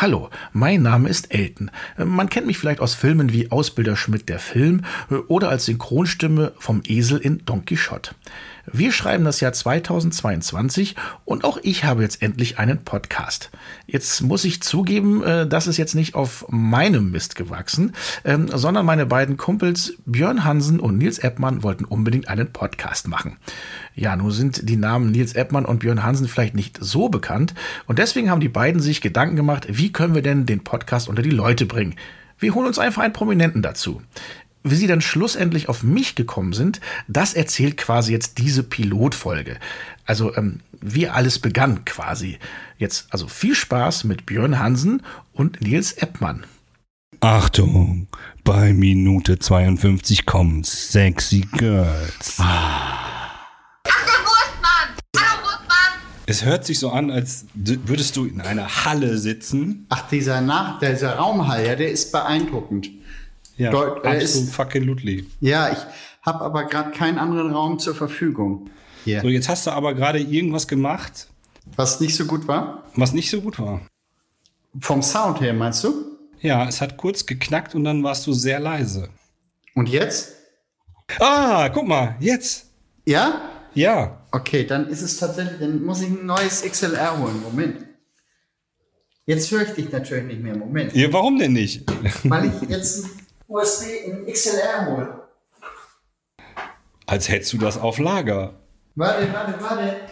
Hallo, mein Name ist Elton. Man kennt mich vielleicht aus Filmen wie Ausbilder Schmidt der Film oder als Synchronstimme vom Esel in Don Quixote. Wir schreiben das Jahr 2022 und auch ich habe jetzt endlich einen Podcast. Jetzt muss ich zugeben, äh, das ist jetzt nicht auf meinem Mist gewachsen, ähm, sondern meine beiden Kumpels Björn Hansen und Nils Eppmann wollten unbedingt einen Podcast machen. Ja, nun sind die Namen Nils Eppmann und Björn Hansen vielleicht nicht so bekannt und deswegen haben die beiden sich Gedanken gemacht, wie können wir denn den Podcast unter die Leute bringen? Wir holen uns einfach einen Prominenten dazu. Wie sie dann schlussendlich auf mich gekommen sind, das erzählt quasi jetzt diese Pilotfolge. Also ähm, wie alles begann quasi. Jetzt also viel Spaß mit Björn Hansen und Nils Eppmann. Achtung, bei Minute 52 kommen sexy Girls. Es hört sich so an, als würdest du in einer Halle sitzen. Ach, dieser, Nach dieser Raumhall, ja, der ist beeindruckend. Ja, Deut absolut fucking Ludli. Ja, ich habe aber gerade keinen anderen Raum zur Verfügung. Hier. So, jetzt hast du aber gerade irgendwas gemacht. Was nicht so gut war? Was nicht so gut war. Vom Sound her, meinst du? Ja, es hat kurz geknackt und dann warst du sehr leise. Und jetzt? Ah, guck mal, jetzt. Ja? Ja. Okay, dann ist es tatsächlich, dann muss ich ein neues XLR holen. Moment. Jetzt höre ich dich natürlich nicht mehr. Moment. Ja, warum denn nicht? Weil ich jetzt USB in XLR holen. Als hättest du das auf Lager. Warte, warte, warte.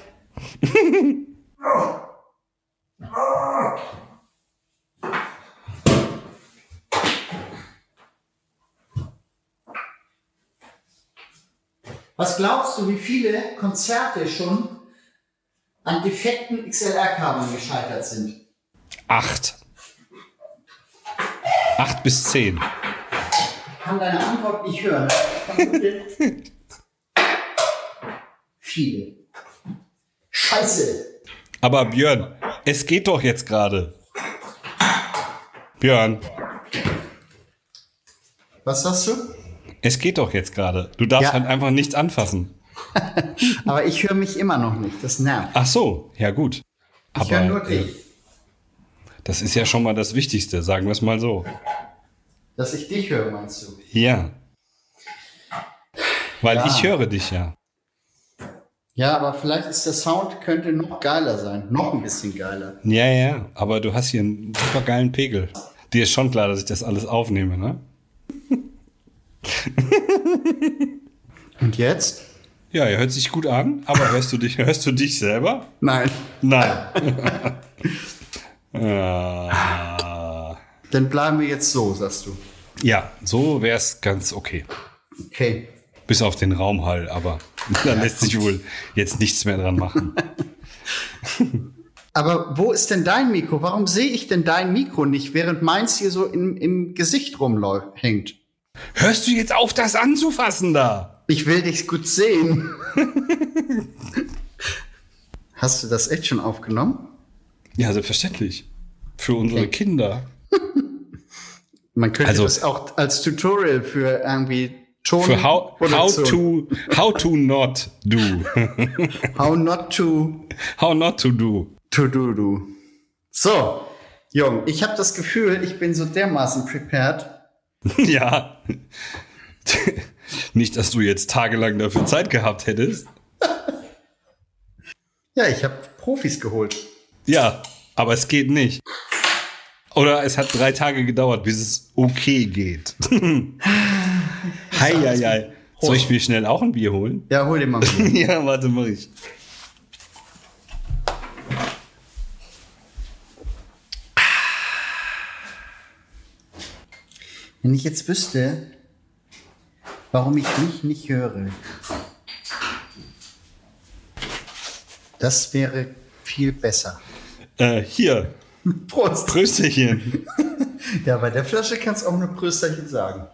Was glaubst du, wie viele Konzerte schon an defekten XLR-Kabeln gescheitert sind? Acht. Acht bis zehn kann deine Antwort nicht hören. Viele. Scheiße. Aber Björn, es geht doch jetzt gerade. Björn. Was sagst du? Es geht doch jetzt gerade. Du darfst ja. halt einfach nichts anfassen. Aber ich höre mich immer noch nicht. Das nervt. Ach so, ja gut. Ich höre nur dich. Äh, das ist ja schon mal das Wichtigste, sagen wir es mal so. Dass ich dich höre, meinst du? Ja. Weil ja. ich höre dich ja. Ja, aber vielleicht ist der Sound könnte noch geiler sein. Noch ein bisschen geiler. Ja, ja, aber du hast hier einen super geilen Pegel. Dir ist schon klar, dass ich das alles aufnehme, ne? Und jetzt? Ja, er hört sich gut an, aber hörst du dich, hörst du dich selber? Nein. Nein. ah. Dann bleiben wir jetzt so, sagst du. Ja, so wäre es ganz okay. Okay. Bis auf den Raumhall, aber da ja, lässt sich wohl jetzt nichts mehr dran machen. aber wo ist denn dein Mikro? Warum sehe ich denn dein Mikro nicht, während meins hier so im, im Gesicht rumhängt? Hörst du jetzt auf, das anzufassen da? Ich will dich gut sehen. Hast du das echt schon aufgenommen? Ja, selbstverständlich. Für unsere okay. Kinder. Man könnte also, das auch als Tutorial für irgendwie Ton für how, how to how to not do. how not to how not to do. To do do. So, Jung, ich habe das Gefühl, ich bin so dermaßen prepared. ja. Nicht, dass du jetzt tagelang dafür Zeit gehabt hättest. ja, ich habe Profis geholt. Ja, aber es geht nicht. Oder es hat drei Tage gedauert, bis es okay geht. Hei, hei, hei. Soll ich mir schnell auch ein Bier holen? Ja, hol dir mal ein Bier. ja, warte, mach ich. Wenn ich jetzt wüsste, warum ich mich nicht höre, das wäre viel besser. Äh, hier, Prost. Prösterchen. ja, bei der Flasche kannst du auch nur Prösterchen sagen.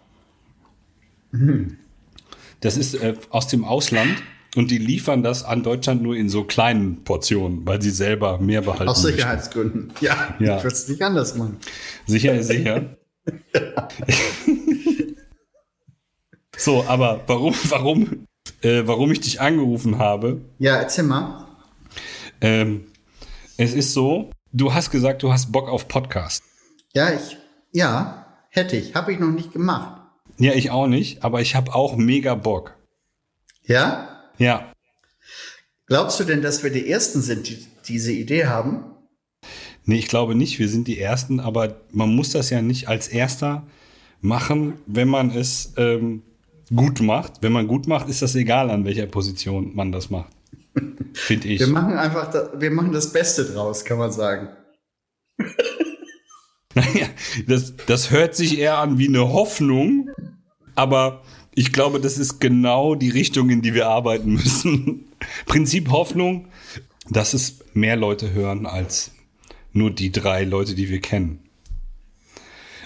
Das ist äh, aus dem Ausland und die liefern das an Deutschland nur in so kleinen Portionen, weil sie selber mehr behalten. Aus Sicherheitsgründen. Ja, ja. ich würde es nicht anders machen. Sicher ist sicher. so, aber warum, warum, äh, warum ich dich angerufen habe? Ja, erzähl mal. Ähm, es ist so, du hast gesagt, du hast Bock auf Podcast. Ja, ich, ja, hätte ich. Habe ich noch nicht gemacht. Ja, ich auch nicht, aber ich habe auch mega Bock. Ja? Ja. Glaubst du denn, dass wir die Ersten sind, die diese Idee haben? Nee, ich glaube nicht, wir sind die Ersten, aber man muss das ja nicht als Erster machen, wenn man es ähm, gut macht. Wenn man gut macht, ist das egal, an welcher Position man das macht. Finde ich. Wir machen einfach, da, wir machen das Beste draus, kann man sagen. Naja, das, das hört sich eher an wie eine Hoffnung, aber ich glaube, das ist genau die Richtung, in die wir arbeiten müssen. Prinzip Hoffnung, dass es mehr Leute hören als nur die drei Leute, die wir kennen.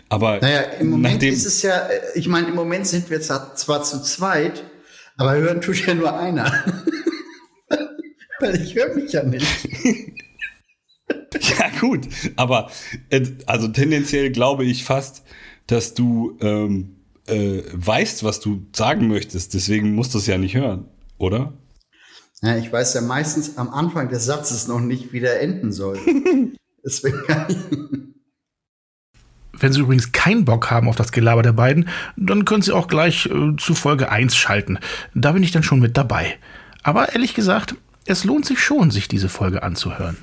Aber Naja, im Moment ist es ja, äh, ich meine, im Moment sind wir zwar, zwar zu zweit, aber hören tut ja nur einer. Weil ich höre mich ja nicht. Ja, gut. Aber äh, also tendenziell glaube ich fast, dass du ähm, äh, weißt, was du sagen möchtest. Deswegen musst du es ja nicht hören, oder? Ja, ich weiß ja meistens am Anfang des Satzes noch nicht, wie der enden soll. Deswegen kann ich, Wenn Sie übrigens keinen Bock haben auf das Gelaber der beiden, dann können Sie auch gleich äh, zu Folge 1 schalten. Da bin ich dann schon mit dabei. Aber ehrlich gesagt, es lohnt sich schon, sich diese Folge anzuhören.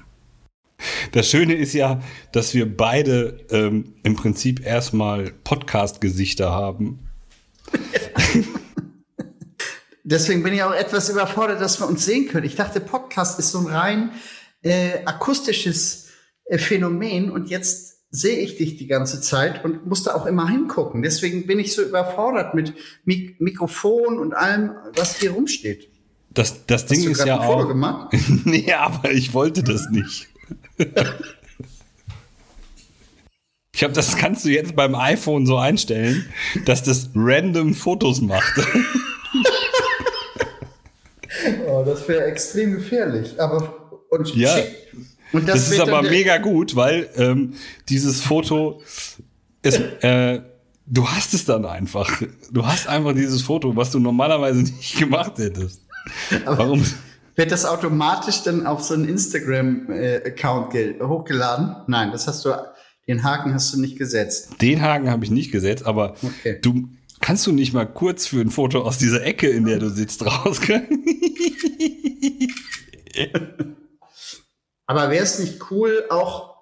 Das Schöne ist ja, dass wir beide ähm, im Prinzip erstmal Podcast-Gesichter haben. deswegen bin ich auch etwas überfordert, dass wir uns sehen können. Ich dachte, Podcast ist so ein rein äh, akustisches äh, Phänomen und jetzt sehe ich dich die ganze Zeit und muss da auch immer hingucken. Deswegen bin ich so überfordert mit Mik Mikrofon und allem, was hier rumsteht. Das, das Ding Hast du ist ja ein Foto auch. gemacht? nee, aber ich wollte das nicht. Ich habe das kannst du jetzt beim iPhone so einstellen, dass das random Fotos macht. Oh, das wäre extrem gefährlich. Aber und Ja. schick. Und Das, ist wird dann aber mega gut, weil ähm, dieses Foto ist, äh, du hast es dann einfach. Du hast einfach dieses Foto, was du normalerweise nicht gemacht hättest. Warum? Wird das automatisch dann auf so einen Instagram-Account ge- hochgeladen? Nein, das hast du, den Haken hast du nicht gesetzt. Den Haken habe ich nicht gesetzt, aber Okay. du kannst du nicht mal kurz für ein Foto aus dieser Ecke, in der du sitzt, rauskommen? Aber wäre es nicht cool, auch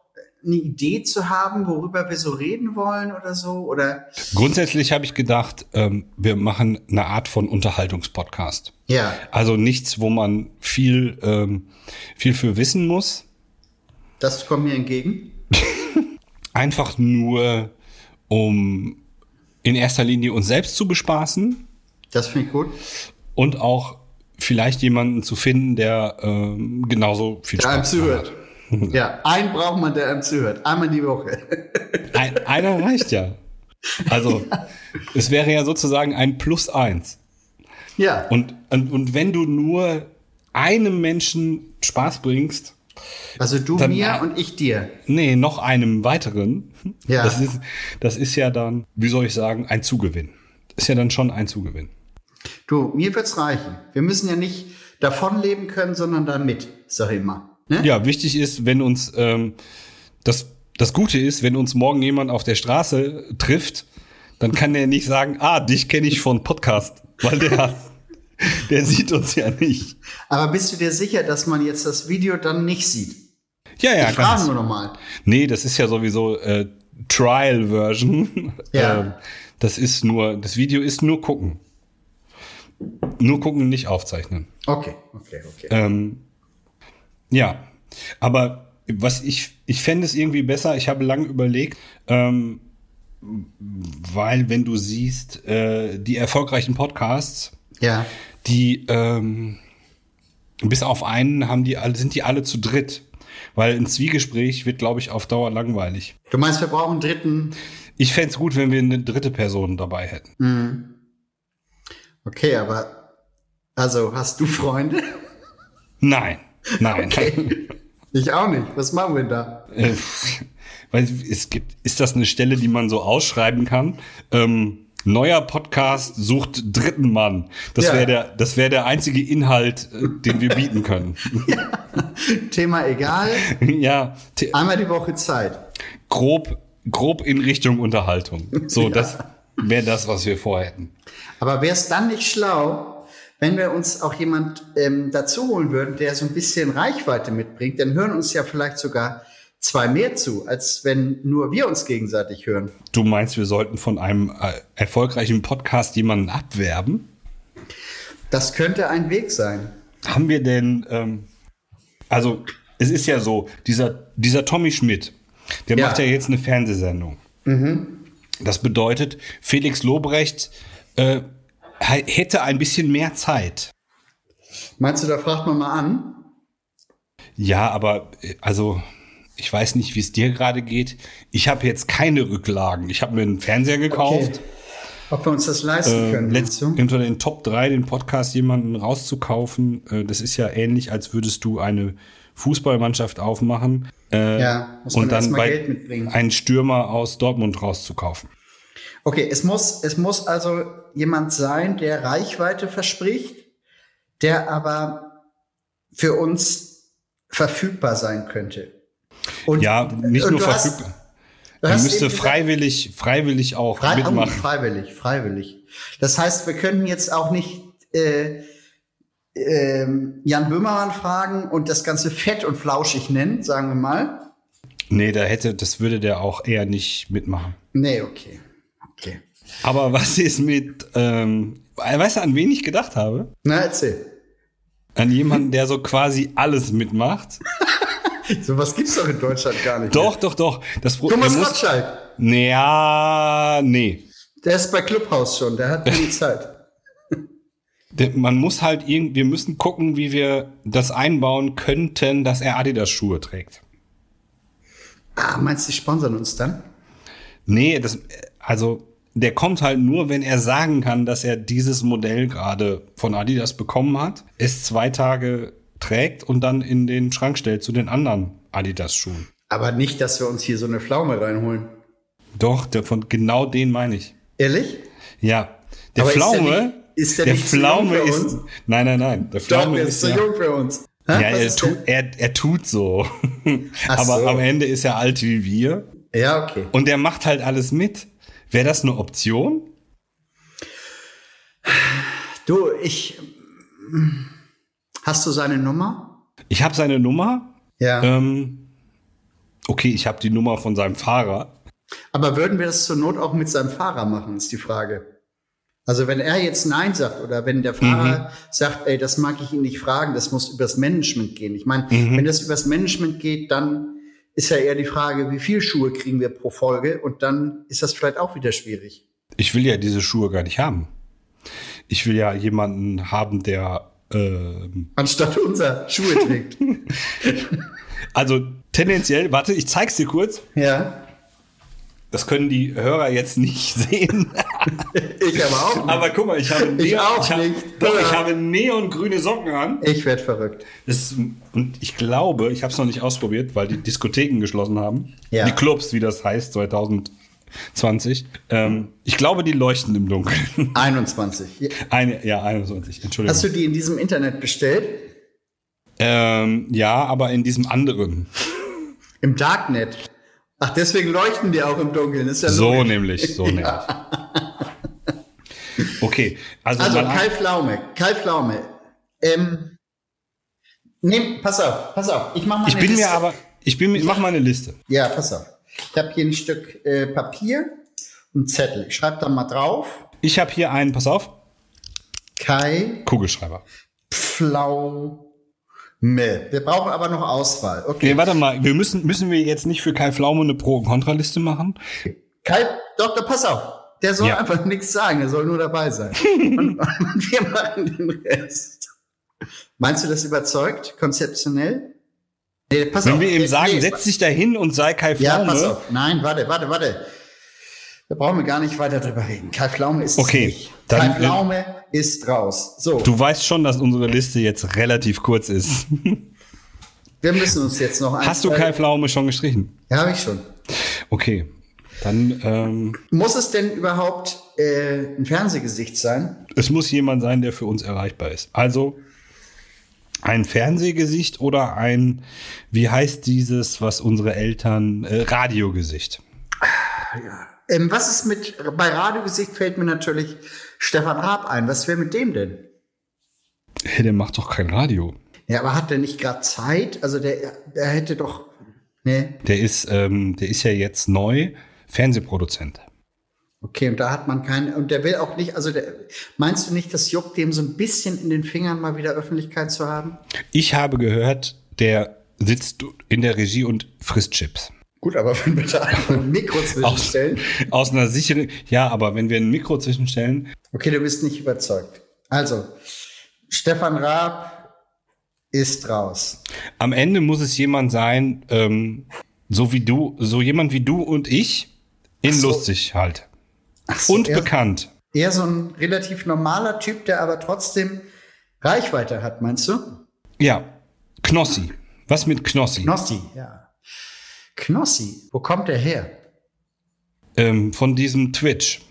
eine Idee zu haben, worüber wir so reden wollen oder so? Oder Grundsätzlich habe ich gedacht, ähm, wir machen eine Art von Unterhaltungspodcast. ja, Also nichts, wo man viel, ähm, viel für wissen muss. das kommt mir entgegen. Einfach nur, um in erster Linie uns selbst zu bespaßen Das finde ich gut. und auch vielleicht jemanden zu finden, der ähm, genauso viel Spaß zuhört. Ja, einen braucht man, der einem zuhört. Einmal die Woche. Ein, einer reicht ja. Also es wäre ja sozusagen ein Plus eins. ja, Und, und, und wenn du nur einem Menschen Spaß bringst, also du dann- mir und ich dir. nee, noch einem weiteren, Ja. das, ist, das ist ja dann, wie soll ich sagen, ein Zugewinn. Ist ja dann schon ein Zugewinn. Du, mir wird's reichen. Wir müssen ja nicht davon leben können, sondern damit, sag ich immer. Ne? Ja, wichtig ist, wenn uns ähm, das, das Gute ist, wenn uns morgen jemand auf der Straße trifft, dann kann der nicht sagen, ah, dich kenne ich von Podcast, weil der, der sieht uns ja nicht. Aber bist du dir sicher, dass man jetzt das Video dann nicht sieht? Ja, ja, ich frage nur nochmal. Nee, das ist ja sowieso äh, Trial-Version. Ja. Ähm, das ist nur, das Video ist nur gucken. Nur gucken, nicht aufzeichnen. Okay, okay, okay. Ähm, ja, aber was ich, ich fände es irgendwie besser, ich habe lange überlegt, ähm, weil wenn du siehst, äh, die erfolgreichen Podcasts, Ja, die ähm, bis auf einen haben die alle, sind die alle zu dritt. Weil ein Zwiegespräch wird, glaube ich, auf Dauer langweilig. du meinst, wir brauchen einen dritten. Ich fände es gut, wenn wir eine dritte Person dabei hätten. Hm. Okay, aber also hast du Freunde? Nein, nein. Okay. Ich auch nicht. Was machen wir da? Äh, weil es gibt, ist das eine Stelle, die man so ausschreiben kann? Ähm, Neuer Podcast sucht dritten Mann. Das Ja. wäre der, das wäre der einzige Inhalt, äh, den wir bieten können. Thema egal. ja, te- Einmal die Woche Zeit. grob, grob in Richtung Unterhaltung. So, das wäre das, was wir vorhätten. Aber wäre es dann nicht schlau, wenn wir uns auch jemand ähm, dazu holen würden, der so ein bisschen Reichweite mitbringt? Dann hören uns ja vielleicht sogar zwei mehr zu, als wenn nur wir uns gegenseitig hören. Du meinst, wir sollten von einem äh, erfolgreichen Podcast jemanden abwerben? Das könnte ein Weg sein. Haben wir denn, ähm, also es ist ja so, dieser, dieser Tommy Schmidt, der Ja. macht ja jetzt eine Fernsehsendung. Das bedeutet, Felix Lobrecht äh, hätte ein bisschen mehr Zeit. Meinst du, da fragt man mal an? Ja, aber äh, also ich weiß nicht, wie es dir gerade geht. Ich habe jetzt keine Rücklagen. Ich habe mir einen Fernseher gekauft. Ob wir uns das leisten Äh, können? letzt, unter den Top 3 den Podcast jemanden rauszukaufen, äh, das ist ja ähnlich, als würdest du eine Fußballmannschaft aufmachen äh, Ja, muss man und dann bei Geld mitbringen. einen Stürmer aus Dortmund rauszukaufen. Okay, es muss, es muss also jemand sein, der Reichweite verspricht, der aber für uns verfügbar sein könnte. Und, Ja, nicht nur hast- verfügbar. Er müsste freiwillig, freiwillig auch Frei, oh, mitmachen. freiwillig, freiwillig. Das heißt, wir können jetzt auch nicht äh, ähm, Jan Böhmermann fragen und das Ganze fett und flauschig nennen, sagen wir mal. Nee, da hätte, das würde der auch eher nicht mitmachen. Nee, okay. Okay. Aber was ist mit, ähm, weißt du, an wen ich gedacht habe? Na, erzähl. An jemanden, der so quasi alles mitmacht. So was gibt's doch in Deutschland gar nicht. Doch, doch, doch. Das Pro- Mehr. Thomas muss- Gottschalk, Ja, nee. der ist bei Clubhouse schon, der hat die Zeit. Man muss halt irgendwie, wir müssen gucken, wie wir das einbauen könnten, dass er Adidas-Schuhe trägt. Ah, meinst du, die sponsern uns dann? Nee, das, also, der kommt halt nur, wenn er sagen kann, dass er dieses Modell gerade von Adidas bekommen hat, es zwei Tage trägt und dann in den Schrank stellt zu den anderen Adidas-Schuhen. Aber nicht, dass wir uns hier so eine Pflaume reinholen. Doch, der, von genau den meine ich. Ehrlich? Ja. Der Aber ist der Pflaume, nicht- ist der der nicht zu jung Pflaume für ist, uns? nein, nein, nein, der Doch, Pflaume der ist, ist zu jung für uns. Ja, er, ist tu, der? er, er tut so. Aber so. am Ende ist er alt wie wir. Ja, okay. Und der macht halt alles mit. Wäre das eine Option? Du, ich. Hast du seine Nummer? Ich habe seine Nummer. Ja. Ähm, okay, ich habe die Nummer von seinem Fahrer. Aber würden wir das zur Not auch mit seinem Fahrer machen, ist die Frage. Also wenn er jetzt Nein sagt oder wenn der Fahrer Mhm. sagt, ey, das mag ich ihn nicht fragen, das muss übers Management gehen. Ich meine, Mhm. wenn das übers Management geht, dann ist ja eher die Frage, wie viel Schuhe kriegen wir pro Folge und dann ist das vielleicht auch wieder schwierig. Ich will ja diese Schuhe gar nicht haben. Ich will ja jemanden haben, der ähm, Anstatt unser Schuhe trägt. also tendenziell, warte, ich zeig's dir kurz. ja. Das können die Hörer jetzt nicht sehen. Ich aber auch. Nicht. Aber guck mal, ich habe, Ich auch habe, nicht. Doch, ich habe neongrüne Socken an. Ich werde verrückt. Das, und ich glaube, ich habe es noch nicht ausprobiert, weil die Diskotheken geschlossen haben. Ja. Die Clubs, wie das heißt, 2020. Ähm, ich glaube, die leuchten im Dunkeln. 21. Eine, ja, 21, Entschuldigung. Hast du die in diesem Internet bestellt? ähm, ja, aber in diesem anderen. Im Darknet. Ach, deswegen leuchten die auch im Dunkeln. Ist ja So logisch. nämlich, so nämlich. Okay, also, Also Kai Pflaume, Kai Pflaume. Ähm, nehm, pass auf, pass auf. Ich mach mal ich eine bin mir Liste. aber, ich bin mir, mach mal eine Liste. Ja, pass auf. Ich habe hier ein Stück äh, Papier und Zettel. Ich schreibe da mal drauf. Ich habe hier einen, pass auf, Kai Kugelschreiber. Pflaume. Wir brauchen aber noch Auswahl. Okay. Nee, warte mal, wir müssen, müssen wir jetzt nicht für Kai Pflaume eine Pro- und Kontraliste machen? Kai, Doktor, pass auf. Der soll Ja. einfach nichts sagen, der soll nur dabei sein. und, und wir machen den Rest. Meinst du das überzeugt? Konzeptionell? Nee, pass Wenn auf. wir ihm sagen, nee, setz dich dahin und sei Kai Ja, Pflaume. pass auf. Nein, warte, warte, warte. Da brauchen wir gar nicht weiter drüber reden. Kai Pflaume ist Okay, nicht. Kai Pflaume ist raus. So, Du weißt schon, dass unsere Liste jetzt relativ kurz ist. wir müssen uns jetzt noch ein, Hast du Kai Pflaume schon gestrichen? Ja, habe ich schon. Okay, dann ähm, Muss es denn überhaupt äh, ein Fernsehgesicht sein. Es muss jemand sein, der für uns erreichbar ist. Also ein Fernsehgesicht oder ein, wie heißt dieses, was unsere Eltern, äh, Radiogesicht. Ähm, was ist mit, bei Radiogesicht fällt mir natürlich Stefan Raab ein. Was wäre mit dem denn? Hey, der macht doch kein Radio. Ja, aber hat der nicht gerade Zeit? Also der, der hätte doch, ne? Der ist, ähm, der ist ja jetzt neu Fernsehproduzent. Okay, und da hat man keinen, und der will auch nicht, also der, meinst du nicht, das juckt dem so ein bisschen in den Fingern, mal wieder Öffentlichkeit zu haben? Ich habe gehört, der sitzt in der Regie und frisst Chips. Gut, aber wenn wir da ein Mikro zwischenstellen. Aus, aus einer sicheren, ja, aber wenn wir ein Mikro zwischenstellen. Okay, du bist nicht überzeugt. Also, Stefan Raab ist raus. Am Ende muss es jemand sein, ähm, so wie du, so jemand wie du und ich, in so. lustig halt. So, Und eher, bekannt. Eher so ein relativ normaler Typ, der aber trotzdem Reichweite hat, meinst du? Ja. Knossi. Was mit Knossi? Knossi, ja. Knossi, wo kommt der her? Ähm, von diesem Twitch.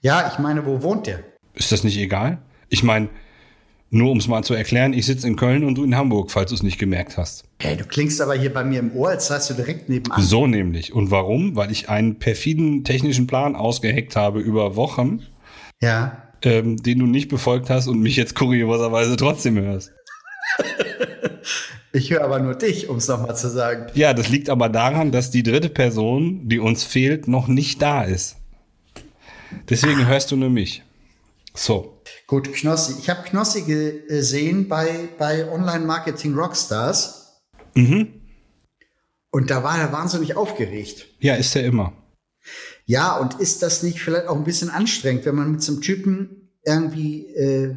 Ja, ich meine, wo wohnt der? Ist das nicht egal? Ich meine, nur um es mal zu erklären, ich sitze in Köln und du in Hamburg, falls du es nicht gemerkt hast. Hey, du klingst aber hier bei mir im Ohr, als seist du direkt nebenan. So nämlich. Und warum? Weil ich einen perfiden technischen Plan ausgeheckt habe über Wochen, Ja. ähm, den du nicht befolgt hast und mich jetzt kurioserweise trotzdem hörst. Ich höre aber nur dich, um es nochmal zu sagen. Ja, das liegt aber daran, dass die dritte Person, die uns fehlt, noch nicht da ist. Deswegen hörst du nur mich. So. Gut, Knossi. Ich habe Knossi gesehen bei, bei Online Marketing Rockstars. Mhm. Und da war er wahnsinnig aufgeregt. Ja, ist er immer. Ja, und ist das nicht vielleicht auch ein bisschen anstrengend, wenn man mit so einem Typen irgendwie äh,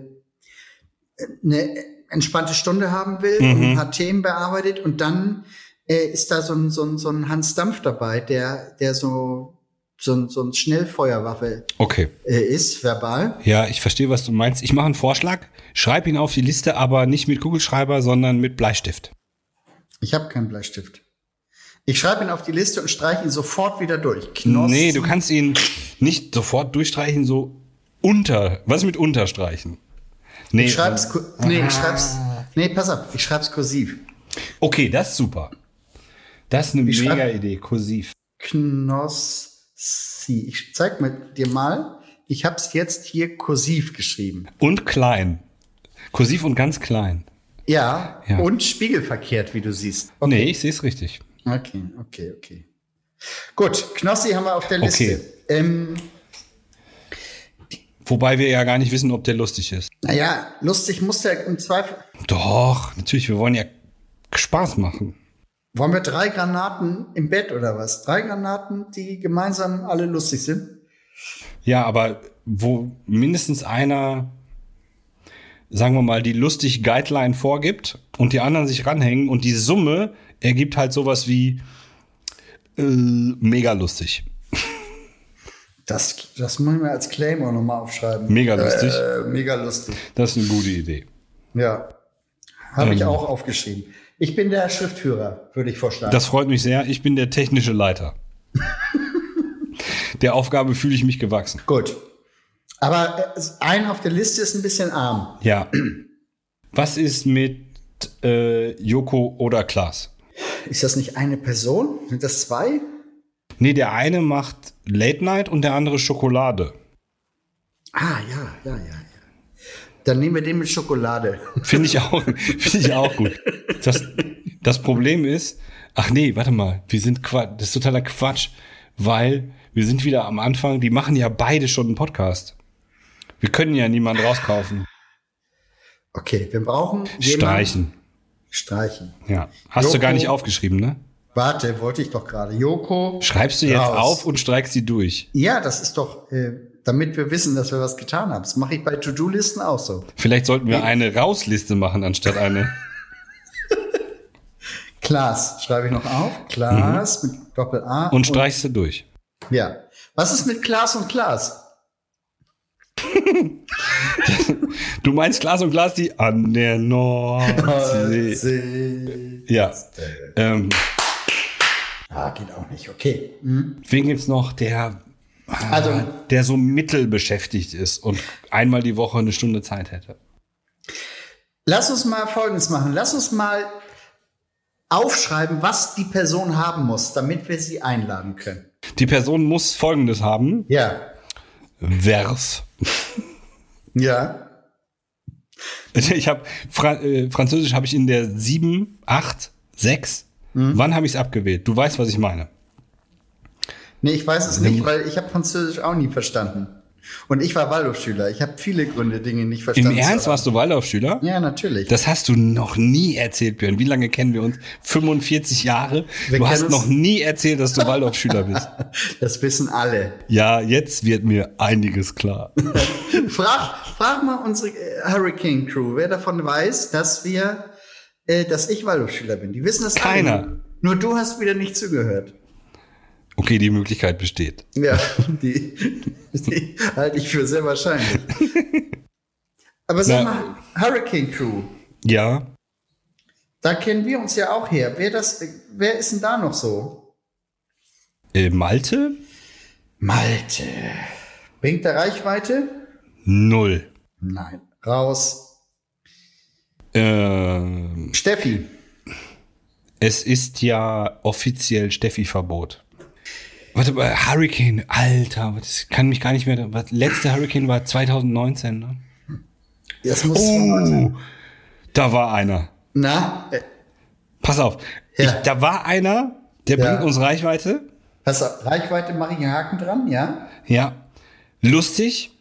eine entspannte Stunde haben will und ein paar Themen bearbeitet und dann äh, ist da so ein, so ein, so ein Hans Dampf dabei, der, der so, so, ein, so ein Schnellfeuerwaffe Okay. äh, ist, verbal. Ja, ich verstehe, was du meinst. Ich mache einen Vorschlag. Schreib ihn auf die Liste, aber nicht mit Kugelschreiber, sondern mit Bleistift. Ich habe keinen Bleistift. Ich schreibe ihn auf die Liste und streiche ihn sofort wieder durch. Knossi. Nee, du kannst ihn nicht sofort durchstreichen, so unter. Was mit unterstreichen? Nee, Ich schreib's, ku- nee, ich schreib's, nee, pass auf, ich schreib's kursiv. Okay, das ist super. Das ist eine Ich mega Idee, kursiv. Knossi. Ich zeig mir dir mal. Ich hab's jetzt hier kursiv geschrieben. Und klein. Kursiv und ganz klein. Ja, Ja. und spiegelverkehrt, wie du siehst. Nee, ich sehe es richtig. Okay, okay, okay. Gut, Knossi haben wir auf der Liste. Okay. Ähm, Wobei wir ja gar nicht wissen, ob der lustig ist. naja, lustig muss der im Zweifel. Doch, natürlich, wir wollen ja Spaß machen. Wollen wir drei Granaten im Bett oder was? Drei Granaten, die gemeinsam alle lustig sind? Ja, aber wo mindestens einer, sagen wir mal, die lustig Guideline vorgibt und die anderen sich ranhängen und die Summe ergibt halt sowas wie äh, mega lustig. Das, das muss ich mir als Claim auch nochmal aufschreiben. Mega lustig. Äh, mega lustig. Das ist eine gute Idee. Ja. Habe ich Ähm. auch aufgeschrieben. Ich bin der Schriftführer, würde ich vorschlagen. Das freut mich sehr. Ich bin der technische Leiter. der Aufgabe fühle ich mich gewachsen. Gut. Aber äh, ein auf der Liste ist ein bisschen arm. Ja. Was ist mit äh, Joko oder Klaas? Ist das nicht eine Person? Sind das zwei? Nee, der eine macht Late Night und der andere Schokolade. Ah, ja, ja, ja, ja. Dann nehmen wir den mit Schokolade. Finde ich auch, finde ich auch gut. Das, das Problem ist, ach nee, warte mal, wir sind Quatsch, das ist totaler Quatsch, weil wir sind wieder am Anfang, die machen ja beide schon einen Podcast. Wir können ja niemanden rauskaufen. Okay, wir brauchen jemanden- Streichen. Streichen. Ja. Hast du Joko. gar nicht aufgeschrieben, ne? Warte, wollte ich doch gerade. Joko. Schreibst du jetzt raus. auf und streikst sie durch. Ja, das ist doch, äh, damit wir wissen, dass wir was getan haben. Das mache ich bei To-Do-Listen auch so. Vielleicht sollten wir eine Rausliste machen, anstatt eine. Klaas schreibe ich noch auf. Klaas mit Doppel-A. Und streichst du durch. Ja. Was ist mit Klaas und Klaas? Du meinst Glas und Glas, die an der Nordsee. See. Ja. Ähm, Ah, geht auch nicht. Okay. Hm. wen gibt's noch? Der Also, der so mittelbeschäftigt ist und einmal die Woche eine Stunde Zeit hätte. lass uns mal Folgendes machen. Lass uns mal aufschreiben, was die Person haben muss, damit wir sie einladen können. Die Person muss Folgendes haben. Ja. Vers. Ja. Ich habe Fra äh, Französisch habe ich in der 7, 8, 6. Wann habe ich es abgewählt? Du weißt, was ich meine. Nee, ich weiß es nicht, weil ich habe Französisch auch nie verstanden. Und ich war Waldorfschüler. Ich habe viele Gründe, Dinge nicht verstanden. Im Ernst warst du Waldorfschüler? Ja, natürlich. Das hast du noch nie erzählt, Björn. Wie lange kennen wir uns? 45 Jahre. Wir du hast noch nie erzählt, dass du Waldorfschüler bist. Das wissen alle. Ja, jetzt wird mir einiges klar. Frag, frag mal unsere äh, Hurricane Crew, wer davon weiß, dass wir, äh, dass ich Waldorfschüler bin. Die wissen das Keiner. alle. Nur du hast wieder nicht zugehört. Okay, die Möglichkeit besteht. Ja, die, die halte ich für sehr wahrscheinlich. Aber sag Na. mal, Hurricane Crew, Ja, da kennen wir uns ja auch her. Wer, das, wer ist denn da noch so? äh, Malte? Malte. Bringt der Reichweite? Null. Nein. Raus. Ähm, Steffi. es ist ja offiziell Steffi-Verbot. Warte mal, Hurricane, Alter, das kann mich gar nicht mehr. Was, letzte Hurricane war 2019, ne? Das muss. Oh, da war einer. Na, äh, Pass auf, Ja. ich, da war einer, der Ja. bringt uns Reichweite. pass auf. Reichweite mache ich einen Haken dran, ja? Ja. Lustig,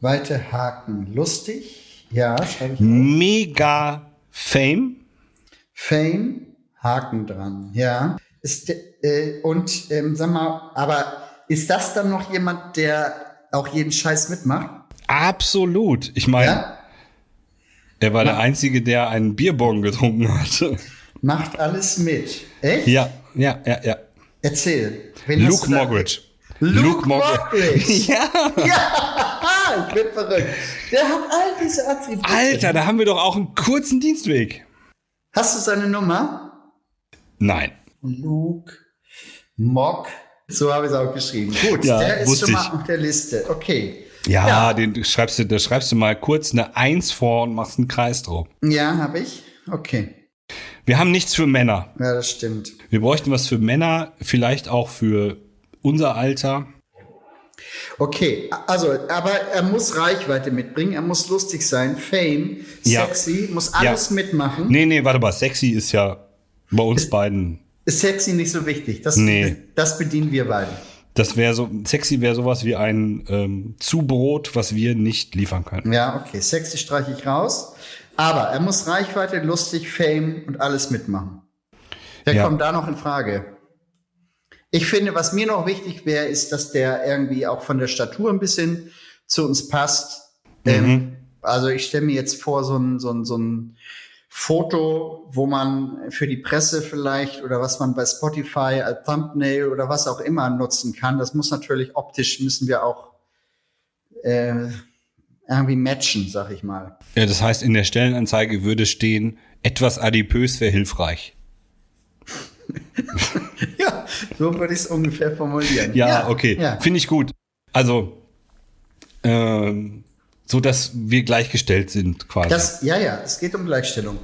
Weite Haken. Lustig. Ja, schreibe ich. mega Fame. Fame. Haken dran. Ja. Ist, äh, und ähm, sag mal, aber ist das dann noch jemand, der auch jeden Scheiß mitmacht? Absolut. Ich meine, Ja? er war der Einzige, der einen Bierbong getrunken hatte. Macht alles mit. Echt? Ja, ja, ja, ja. Erzähl. Luke Moggridge. Luke Moggridge. Ja. Ah, ich bin verrückt. Der hat all diese Attribute. Alter, da haben wir doch auch einen kurzen Dienstweg. Hast du seine Nummer? Nein. Luke Mock. So habe ich es auch geschrieben. Gut, Ja, der ist schon mal ich. auf der Liste. Okay. Ja, Ja. Den schreibst du, da schreibst du mal kurz eine Eins vor und machst einen Kreis drauf. Ja, habe ich. Okay. Wir haben nichts für Männer. Ja, das stimmt. Wir bräuchten was für Männer, vielleicht auch für unser Alter. Okay, also, aber er muss Reichweite mitbringen, er muss lustig sein, Fame, Ja. sexy, muss alles mitmachen. Nee, nee, warte mal, sexy ist ja bei uns beiden. Ist sexy nicht so wichtig. Das, Nee. das bedienen wir beide. Das wäre so, sexy wäre sowas wie ein ähm, Zubrot, was wir nicht liefern können. Ja, okay, sexy streiche ich raus. Aber er muss Reichweite, lustig, Fame und alles mitmachen. Wer Ja. kommt da noch in Frage? Ich finde, was mir noch wichtig wäre, ist, dass der irgendwie auch von der Statur ein bisschen zu uns passt. Ähm, also ich stelle mir jetzt vor, so ein, so, ein, so ein Foto, wo man für die Presse vielleicht oder was man bei Spotify als Thumbnail oder was auch immer nutzen kann. Das muss natürlich optisch, müssen wir auch äh, irgendwie matchen, sag ich mal. Ja, das heißt, in der Stellenanzeige würde stehen, etwas adipös wäre hilfreich. Ja, so würde ich es ungefähr formulieren. Ja, okay. Ja. Finde ich gut. Also, ähm, so dass wir gleichgestellt sind, quasi. Das, ja, ja, es geht um Gleichstellung.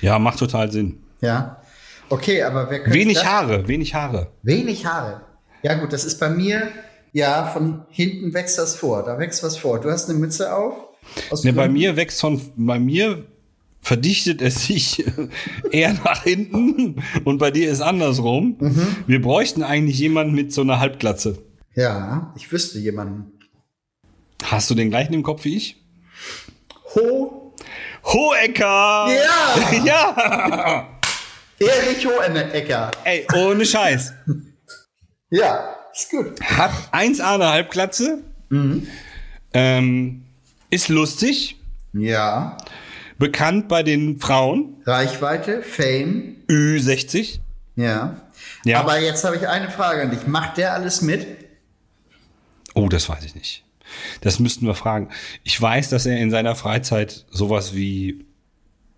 ja, macht total Sinn. Ja. Okay, aber wer könnte Wenig das? Haare, wenig Haare. Wenig Haare. Ja, gut, das ist bei mir, ja, von hinten wächst das vor. Da wächst was vor. Du hast eine Mütze auf. Ne, bei mir wächst von, bei mir verdichtet es sich eher nach hinten und bei dir ist andersrum. Mhm. Wir bräuchten eigentlich jemanden mit so einer Halbglatze. Ja, ich wüsste jemanden. Hast du den gleichen im Kopf wie ich? Ho. Hohecker! Ja! ja! Erich Hohenecker. Ey, ohne Scheiß. Ja, ist gut. Hat 1A eine Halbglatze. Mhm. Ähm, ist lustig. Ja. Bekannt bei den Frauen. Reichweite, Fame. Ü60. Ja. Ja. Aber jetzt habe ich eine Frage an dich. Macht der alles mit? Oh, das weiß ich nicht. Das müssten wir fragen. Ich weiß, dass er in seiner Freizeit sowas wie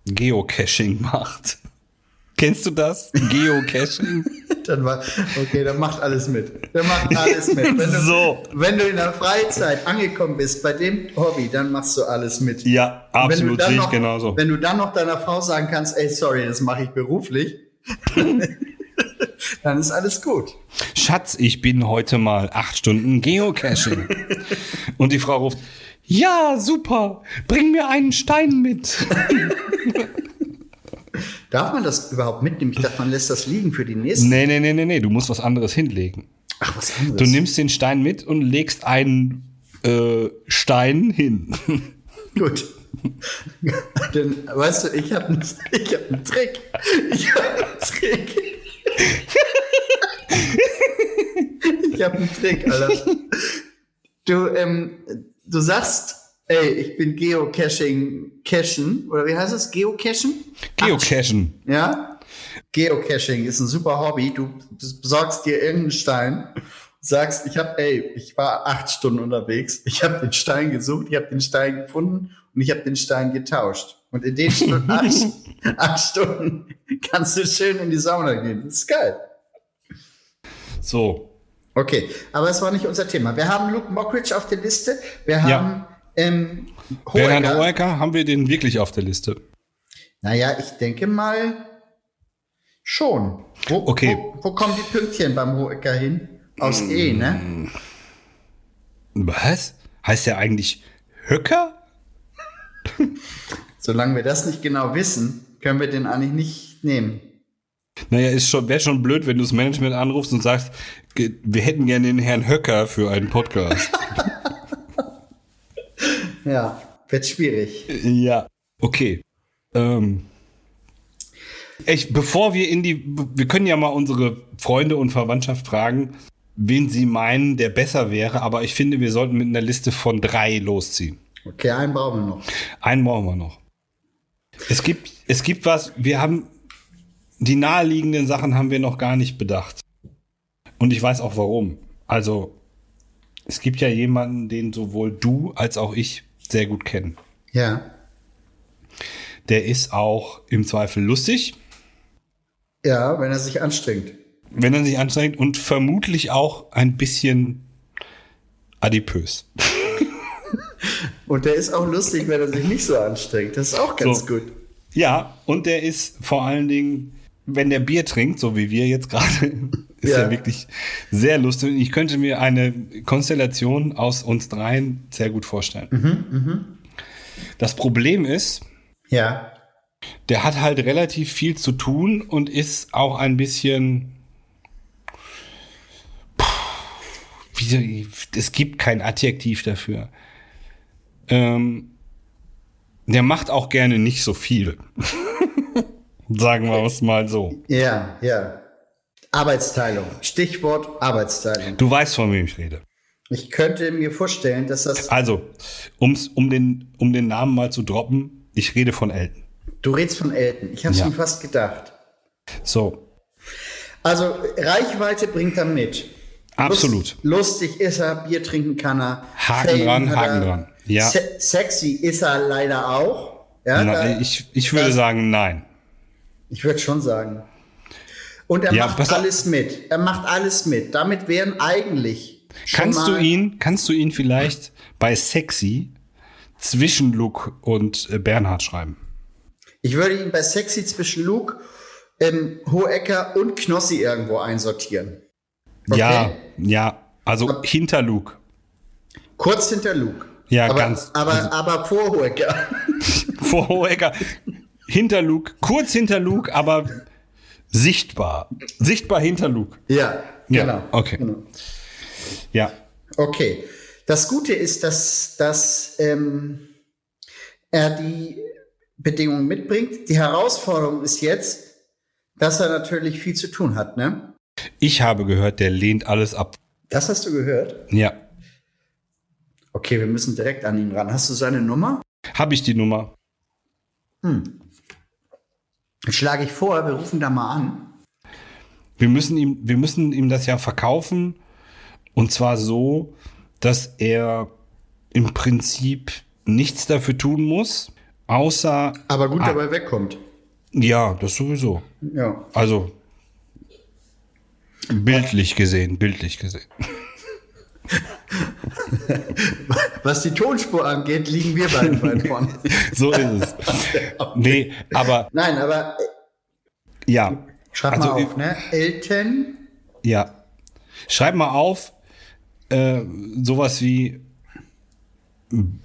Geocaching macht. Kennst du das? Geocaching? dann war, okay, dann macht alles mit. Dann macht alles mit. Wenn du, So. wenn du in der Freizeit angekommen bist bei dem Hobby, dann machst du alles mit. Ja, absolut, sehe ich genauso. Wenn du dann noch deiner Frau sagen kannst, ey, sorry, das mache ich beruflich, dann ist alles gut. Schatz, ich bin heute mal acht Stunden Geocaching. Und die Frau ruft, ja, super, bring mir einen Stein mit. Darf man das überhaupt mitnehmen? Ich dachte, man lässt das liegen für die nächsten. Nee, nee, nee, nee, nee, du musst was anderes hinlegen. Ach, was anderes. Du nimmst den Stein mit und legst einen äh, Stein hin. Gut. Denn, weißt du, ich habe ich hab einen Trick. Ich habe einen Trick. ich habe einen Trick, Alter. Du, ähm, du sagst, ey, ich bin Geocaching, Cachen, oder wie heißt es? Geocachen? Geocachen. Ja? Geocaching ist ein super Hobby. Du besorgst dir irgendeinen Stein, sagst, ich habe, ey, ich war acht Stunden unterwegs, ich habe den Stein gesucht, ich habe den Stein gefunden und ich habe den Stein getauscht. Und in den Stunden, acht, acht Stunden kannst du schön in die Sauna gehen. Das ist geil. So. Okay, aber es war nicht unser Thema. Wir haben Luke Mockridge auf der Liste. Wir haben Ja. Ähm, Bernhard Hoeker. Hoeker, haben wir den wirklich auf der Liste? Naja, ich denke mal schon. Wo, Okay. Wo, wo kommen die Pünktchen beim Hoeker hin? Aus E, ne? Was? Heißt der eigentlich Höcker? Solange wir das nicht genau wissen, können wir den eigentlich nicht nehmen. Naja, ist schon, wäre schon blöd, wenn du das Management anrufst und sagst, wir hätten gerne den Herrn Höcker für einen Podcast. Ja, wird schwierig. ja. Okay. Ähm. Ich, bevor wir in die, wir können ja mal unsere Freunde und Verwandtschaft fragen, wen sie meinen, der besser wäre, aber ich finde, wir sollten mit einer Liste von drei losziehen. Okay, einen brauchen wir noch. Einen brauchen wir noch. Es gibt, es gibt was, wir haben, die naheliegenden Sachen haben wir noch gar nicht bedacht. Und ich weiß auch warum. Also, es gibt ja jemanden, den sowohl du als auch ich sehr gut kennen. Ja. Der ist auch im Zweifel lustig, Ja, wenn er sich anstrengt. wenn er sich anstrengt und vermutlich auch ein bisschen adipös. Und der ist auch lustig, wenn er sich nicht so anstrengt. Das ist auch ganz So. gut. Ja, und der ist vor allen Dingen, wenn der Bier trinkt, so wie wir jetzt gerade, ist Ja. er wirklich sehr lustig. Ich könnte mir eine Konstellation aus uns dreien sehr gut vorstellen. Das Problem ist, Ja. der hat halt relativ viel zu tun und ist auch ein bisschen. Puh, Wie, es gibt kein Adjektiv dafür. Ähm, der macht auch gerne nicht so viel. Sagen wir es mal so. Ja, ja. Arbeitsteilung. Stichwort Arbeitsteilung. Du weißt, von wem ich rede. Ich könnte mir vorstellen, dass das. Also, um's, um, den, um den Namen mal zu droppen, ich rede von Elton. Du redest von Elton. Ich habe es Ja. mir fast gedacht. So, Also Reichweite bringt er mit. absolut. Lust, lustig ist er, Bier trinken kann er. Haken dran, hat Haken er. dran. Ja. Se sexy ist er leider auch. Ja, Na, da, ich, ich würde das- sagen, nein. ich würde schon sagen. Und er Ja, macht alles mit. Er macht alles mit. Damit wären eigentlich Kannst du ihn, kannst du ihn vielleicht bei Sexy zwischen Luke und äh, Bernhard schreiben? Ich würde ihn bei Sexy zwischen Luke, ähm, Hohecker und Knossi irgendwo einsortieren. Okay. Ja, ja, also hinter Luke. Kurz hinter Luke. Ja, aber, ganz- Aber, also- aber vor Hohecker. Vor Hohecker. hinter Luke, kurz hinter Luke, aber sichtbar. Sichtbar hinter Luke. ja, Ja, genau. okay. Genau. Ja. Okay. Das Gute ist, dass, dass ähm, er die Bedingungen mitbringt. Die Herausforderung ist jetzt, dass er natürlich viel zu tun hat. Ne? Ich habe gehört, der lehnt alles ab. Das hast du gehört? Ja. Okay, wir müssen direkt an ihn ran. Hast du seine Nummer? Habe ich die Nummer? Schlage ich vor, wir rufen da mal an. Wir müssen ihm, wir müssen ihm das ja verkaufen. Und zwar so, dass er im Prinzip nichts dafür tun muss, außer Aber gut Ah. dabei wegkommt. Ja, das sowieso. Ja. Also bildlich gesehen, bildlich gesehen. Was die Tonspur angeht, liegen wir beiden weit vorne. So ist es. Nee, aber Nein, aber äh, ja. schreib Also, mal auf, ne? Elton. Ja. Schreib mal auf, äh, sowas wie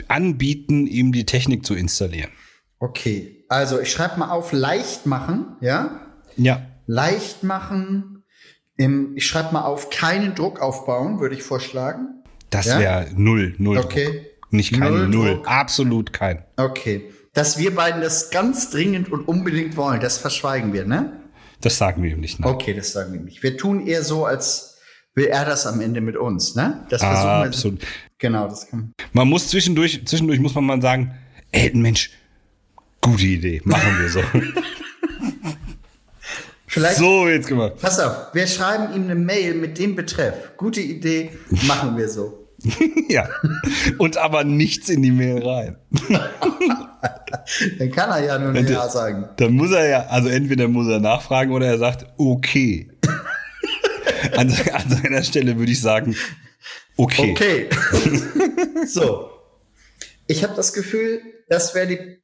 anbieten, ihm die Technik zu installieren. Okay, also ich schreibe mal auf, leicht machen, ja? Ja. Leicht machen. Im, ich schreibe mal auf, keinen Druck aufbauen, würde ich vorschlagen. Das Ja? wäre null, null. Okay. Nicht kein Null null. Absolut kein. Okay. Dass wir beiden das ganz dringend und unbedingt wollen, das verschweigen wir, ne? Das sagen wir ihm nicht. Nein. Okay, das sagen wir nicht. Wir tun eher so, als will er das am Ende mit uns, ne? Das versuchen wir. Absolut. Genau, das kann. Man muss zwischendurch, zwischendurch muss man mal sagen, ey, Mensch, gute Idee, machen wir so. Vielleicht. so, jetzt gemacht. Pass auf, wir schreiben ihm eine Mail mit dem Betreff. Gute Idee, machen wir so. ja. Und aber nichts in die Mail rein. Dann kann er ja nur ein Ja sagen. Dann muss er ja, also entweder muss er nachfragen oder er sagt, okay. an, an seiner Stelle würde ich sagen, okay. Okay. so. Ich habe das Gefühl, das wäre die,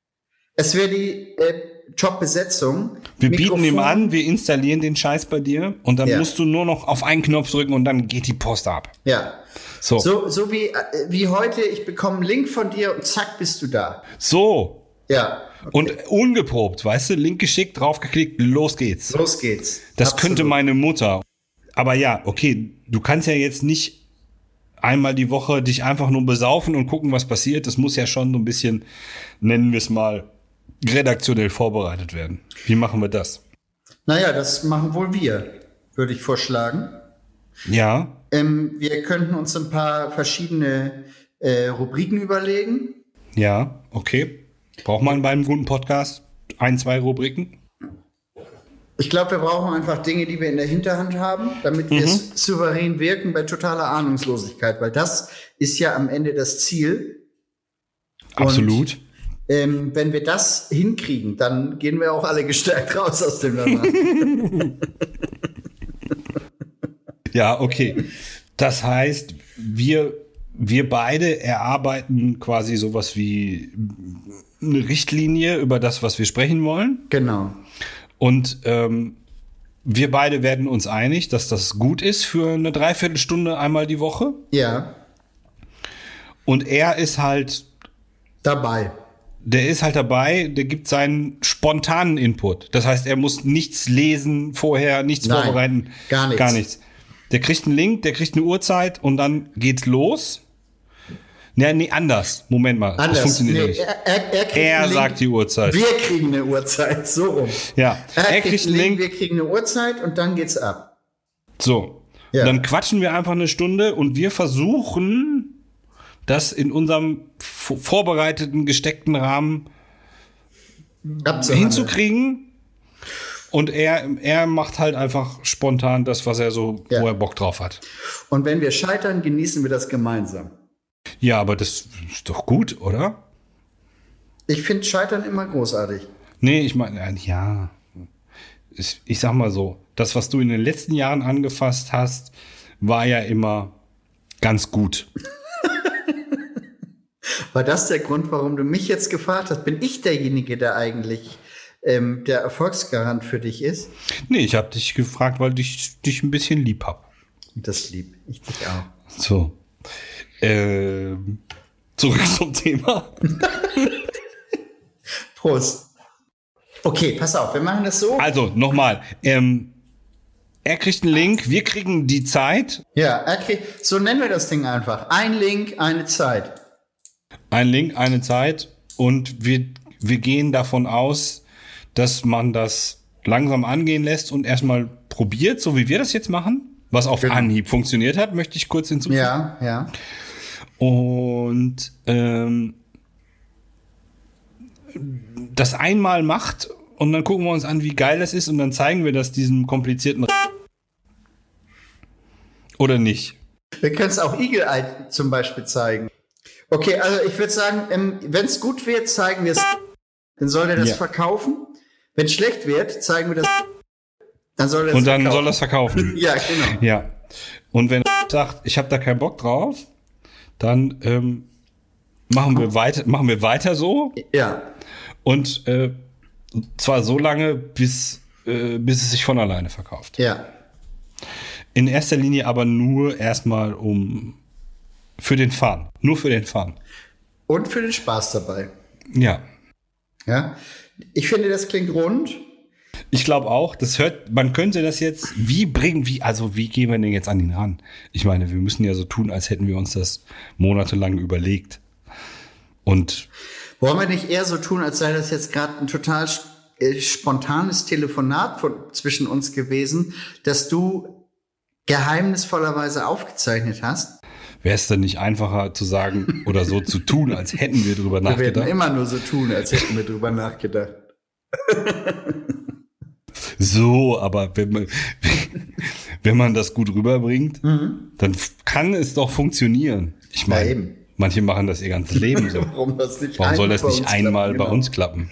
es wäre die äh, Jobbesetzung. Wir bieten Mikrofon- ihm an, wir installieren den Scheiß bei dir und dann Ja. musst du nur noch auf einen Knopf drücken und dann geht die Post ab. Ja. So. So. So, so wie, äh, wie heute, ich bekomme einen Link von dir und zack, bist du da. Ja. Und ungeprobt, weißt du, Link geschickt, draufgeklickt, los geht's. Los geht's. Das Absolut. könnte meine Mutter. Aber ja, okay, du kannst ja jetzt nicht einmal die Woche dich einfach nur besaufen und gucken, was passiert. Das muss ja schon so ein bisschen, nennen wir es mal, redaktionell vorbereitet werden. Wie machen wir das? Naja, das machen wohl wir, würde ich vorschlagen. Ja, Ähm, wir könnten uns ein paar verschiedene äh, Rubriken überlegen. ja, okay. Braucht man beim guten Podcast ein, zwei Rubriken? Ich glaube, wir brauchen einfach Dinge, die wir in der Hinterhand haben, damit wir es souverän wirken bei totaler Ahnungslosigkeit, weil das ist ja am Ende das Ziel. Absolut. Ähm, wenn wir das hinkriegen, dann gehen wir auch alle gestärkt raus aus dem Land. Ja, okay. Das heißt, wir, wir beide erarbeiten quasi sowas wie eine Richtlinie über das, was wir sprechen wollen. genau. Und ähm, wir beide werden uns einig, dass das gut ist für eine Dreiviertelstunde einmal die Woche. Ja, Und er ist halt, dabei. Der ist halt dabei, der gibt seinen spontanen Input. Das heißt, er muss nichts lesen vorher, nichts Nein, vorbereiten. gar nichts. Gar nichts. Der kriegt einen Link, der kriegt eine Uhrzeit und dann geht's los. Nee, nee, anders. Moment mal. Das Anders. funktioniert Nee, nicht. er, er, er, kriegt Er Link. sagt die Uhrzeit. Wir kriegen eine Uhrzeit, so rum. Ja, Er, kriegt einen Link, wir kriegen eine Uhrzeit und dann geht's ab. So. Ja. Dann quatschen wir einfach eine Stunde und wir versuchen, das in unserem vorbereiteten, gesteckten Rahmen hinzukriegen. Und er, er macht halt einfach spontan das, was er so, Ja. wo er Bock drauf hat. Und wenn wir scheitern, genießen wir das gemeinsam. Ja, aber das ist doch gut, oder? Ich finde Scheitern immer großartig. Nee, ich meine, ja. Ich, ich sag mal so, das, was du in den letzten Jahren angefasst hast, war ja immer ganz gut. War das der Grund, warum du mich jetzt gefragt hast? Bin ich derjenige, der eigentlich ähm, der Erfolgsgarant für dich ist? Nee, ich habe dich gefragt, weil ich dich ein bisschen lieb hab. Das lieb. Ich dich auch. So. Ähm, zurück zum Thema. Prost. Okay, pass auf, wir machen das so. Also, nochmal. Ähm, er kriegt einen Link, wir kriegen die Zeit. Ja, okay, so nennen wir das Ding einfach. Ein Link, eine Zeit. Ein Link, eine Zeit. Und wir, wir gehen davon aus, dass man das langsam angehen lässt und erstmal probiert, so wie wir das jetzt machen. Was auf Genau. Anhieb funktioniert hat, möchte ich kurz hinzufügen. Ja, ja. und ähm, das einmal macht und dann gucken wir uns an, wie geil das ist und dann zeigen wir das diesem komplizierten oder nicht. Wir können es auch Eagle Eye zum Beispiel zeigen. Okay, also ich würde sagen, ähm, wenn es gut wird, zeigen wir es. Dann soll er das Ja. verkaufen. Wenn es schlecht wird, zeigen wir das. Dann soll das Und dann verkaufen. soll das verkaufen. Ja, genau. Ja. Und wenn er sagt, ich habe da keinen Bock drauf, dann ähm, machen wir weiter, machen wir weiter so Ja. und äh, zwar so lange, bis äh, bis es sich von alleine verkauft. Ja. In erster Linie aber nur erstmal um für den Fun, nur für den Fun. Und für den Spaß dabei. Ja. Ja. Ich finde, das klingt rund. Ich glaube auch, das hört, man könnte das jetzt, wie bringen, wie, also wie gehen wir denn jetzt an ihn ran? Ich meine, wir müssen ja so tun, als hätten wir uns das monatelang überlegt. Und Wollen wir nicht eher so tun, als sei das jetzt gerade ein total äh, spontanes Telefonat von, zwischen uns gewesen, dass du geheimnisvollerweise aufgezeichnet hast? Wäre es denn nicht einfacher zu sagen oder so zu tun, als hätten wir drüber Wir werden nachgedacht? immer nur so tun, als hätten wir drüber nachgedacht. So, aber wenn man, wenn man das gut rüberbringt, dann f- kann es doch funktionieren. Ich Mhm. Meine, manche machen das ihr ganzes Leben so. Warum das nicht Warum soll das nicht einmal klappen? bei Genau. uns klappen?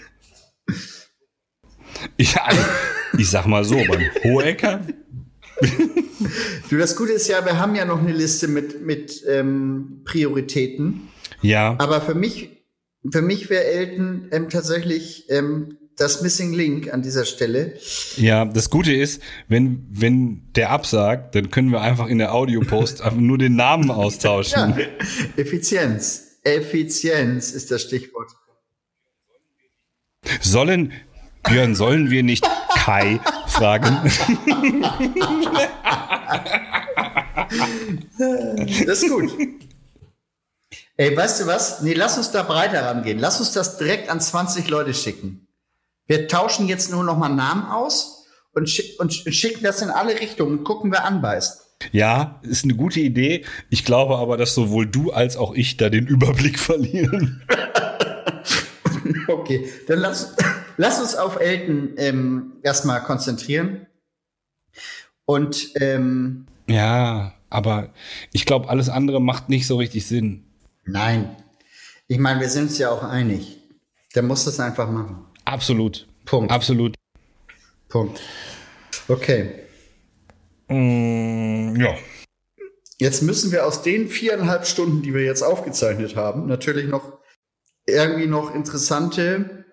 Ich, ich sag mal so, beim Hohecker, Du, das Gute ist ja, wir haben ja noch eine Liste mit, mit ähm, Prioritäten. ja, Aber für mich, für mich wäre Elton ähm, tatsächlich ähm, das Missing Link an dieser Stelle. ja, das Gute ist, wenn, wenn der absagt, dann können wir einfach in der Audiopost nur den Namen austauschen. Ja, Effizienz. Effizienz ist das Stichwort. Sollen, Björn, sollen wir nicht Kai fragen? Das ist gut. Ey, weißt du was? Nee, lass uns da breiter rangehen. Lass uns das direkt an 20 Leute schicken. Wir tauschen jetzt nur noch mal Namen aus und, schick, und sch- schicken das in alle Richtungen und gucken, wer anbeißt. Ja, ist eine gute Idee. Ich glaube aber, dass sowohl du als auch ich da den Überblick verlieren. Okay, dann lass, lass uns auf Elton ähm, erstmal konzentrieren. Und ähm, Ja, aber ich glaube, alles andere macht nicht so richtig Sinn. nein, ich meine, wir sind uns ja auch einig. Der muss das einfach machen. Absolut. Punkt. Absolut. Punkt. Okay. Mm, ja. Jetzt müssen wir aus den viereinhalb Stunden, die wir jetzt aufgezeichnet haben, natürlich noch irgendwie noch interessante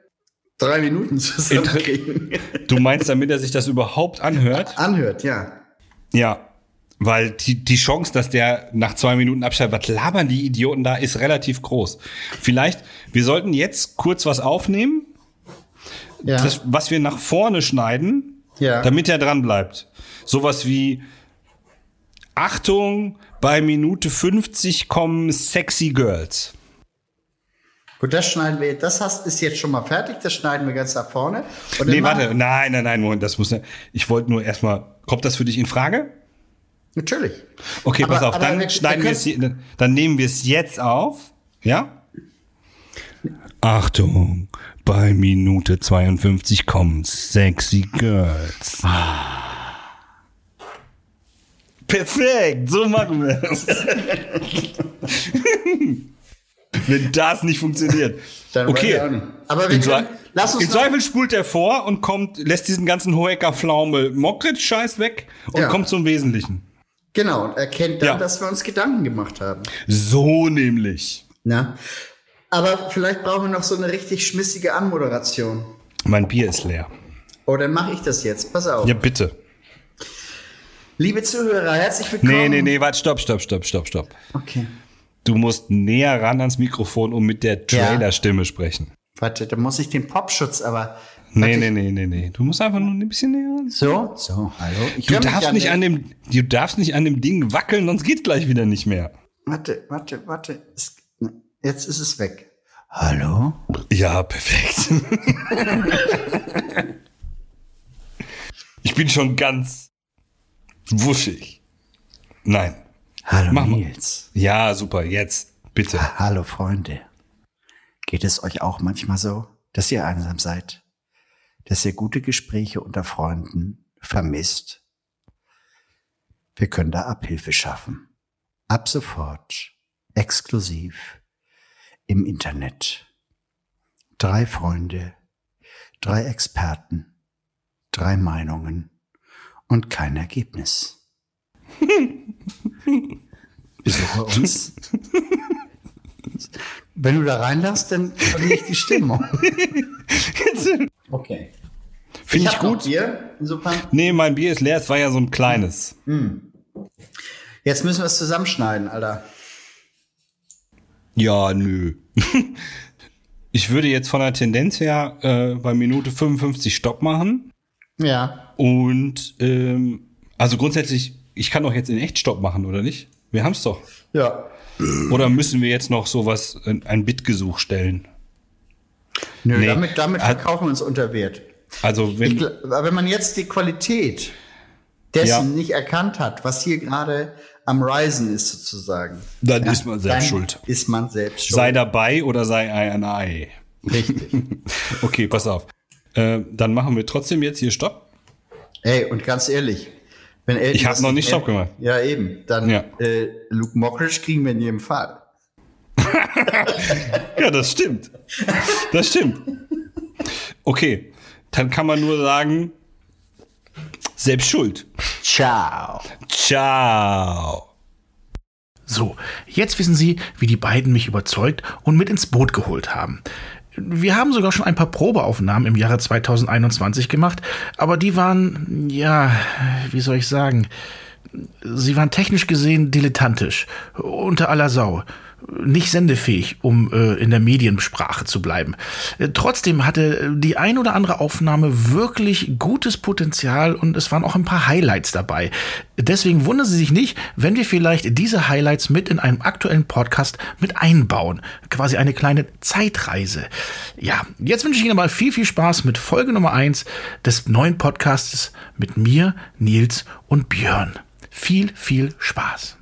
drei Minuten zusammenkriegen. Du meinst, damit er sich das überhaupt anhört? Anhört, ja. Ja. Weil die, die Chance, dass der nach zwei Minuten abschaltet, was labern die Idioten da, ist relativ groß. Vielleicht, wir sollten jetzt kurz was aufnehmen, Ja. das, was wir nach vorne schneiden, Ja. damit er dran bleibt. Sowas wie Achtung, bei Minute 50 kommen sexy Girls. Gut, das schneiden wir. Das hast, ist jetzt schon mal fertig. Das schneiden wir ganz nach vorne. Und Nee, warte, nein, nein, nein, Moment, das muss. Ich wollte nur erstmal, kommt das für dich in Frage? Natürlich. Okay, Aber- pass auf, dann wir- schneiden wir es, dann nehmen wir es jetzt auf, ja? Achtung, bei Minute 52 kommen sexy Girls. Perfekt, so machen wir es. Wenn das nicht funktioniert. Dann okay. Aber wir können, lass uns Im Zweifel spult er vor und kommt, lässt diesen ganzen Hoeker Pflaume Mockridge-Scheiß weg und Ja. kommt zum Wesentlichen. genau und erkennt dann, Ja. dass wir uns Gedanken gemacht haben. So nämlich. Na? Aber vielleicht brauchen wir noch so eine richtig schmissige Anmoderation. Mein Bier ist leer. Oh, dann mache ich das jetzt. Pass auf. Ja, bitte. Liebe Zuhörer, herzlich willkommen. Nee, nee, nee, warte, stopp, stopp, stopp, stopp, stopp. Okay. Du musst näher ran ans Mikrofon und mit der Ja. Trailer-Stimme sprechen. Warte, da muss ich den Popschutz aber. Nee, nee, nee, nee, nee. Du musst einfach nur ein bisschen näher ran. So, so, hallo. Ich Du darfst ja nicht an dem, du darfst nicht an dem Ding wackeln, sonst geht's gleich wieder nicht mehr. Warte, warte, warte. Jetzt ist es weg. Hallo? Ja, perfekt. ich bin schon ganz wuschig. Nein. Hallo Mach mal. Nils. Ja, super, jetzt, bitte. Hallo Freunde. Geht es euch auch manchmal so, dass ihr einsam seid? Dass ihr gute Gespräche unter Freunden vermisst? Wir können da Abhilfe schaffen. Ab sofort. Exklusiv. Im Internet. Drei Freunde, Drei Experten, drei Meinungen und kein Ergebnis. Besuche uns. Wenn du da reinlässt, dann verliere ich die Stimmung. Okay. Finde ich, noch gut. Bier, insofern. Nee, mein Bier ist leer, es war ja so ein kleines. Jetzt müssen wir es zusammenschneiden, Alter. Ja, nö. Ich würde jetzt von der Tendenz her äh, bei Minute 55 Stopp machen. Ja. Und ähm, also grundsätzlich, ich kann doch jetzt in echt Stopp machen, oder nicht? Wir haben es doch. Ja. Oder müssen wir jetzt noch sowas, ein, ein Bitgesuch stellen? Nö, Nee. damit, damit verkaufen wir uns unter Wert. Also Ich, wenn, aber wenn man jetzt die Qualität dessen Ja. nicht erkannt hat, was hier gerade am Risen ist, sozusagen. Dann ist man selbst dann schuld. Ist man selbst schuld. sei dabei oder sei ein Ei. Richtig. Okay, pass auf. Äh, dann machen wir trotzdem jetzt hier Stopp. Ey, und ganz ehrlich, wenn Elton Ich hab das noch nicht Stopp gemacht. Ja, eben. Dann Ja. äh, Luke Mockridge kriegen wir in jedem Fall. Ja, das stimmt. Das stimmt. Okay, dann kann man nur sagen, selbst schuld. Ciao. Ciao. So, jetzt wissen Sie, wie die beiden mich überzeugt und mit ins Boot geholt haben. Wir haben sogar schon ein paar Probeaufnahmen im Jahre 2021 gemacht, aber die waren, ja, wie soll ich sagen, sie waren technisch gesehen dilettantisch, unter aller Sau, nicht sendefähig, um äh, in der Mediensprache zu bleiben. Äh, trotzdem hatte die ein oder andere Aufnahme wirklich gutes Potenzial und es waren auch ein paar Highlights dabei. Deswegen wundern Sie sich nicht, wenn wir vielleicht diese Highlights mit in einem aktuellen Podcast mit einbauen. Quasi eine kleine Zeitreise. Ja, jetzt wünsche ich Ihnen aber viel, viel Spaß mit Folge Nummer eins des neuen Podcasts mit mir, Nils und Björn. Viel, viel Spaß.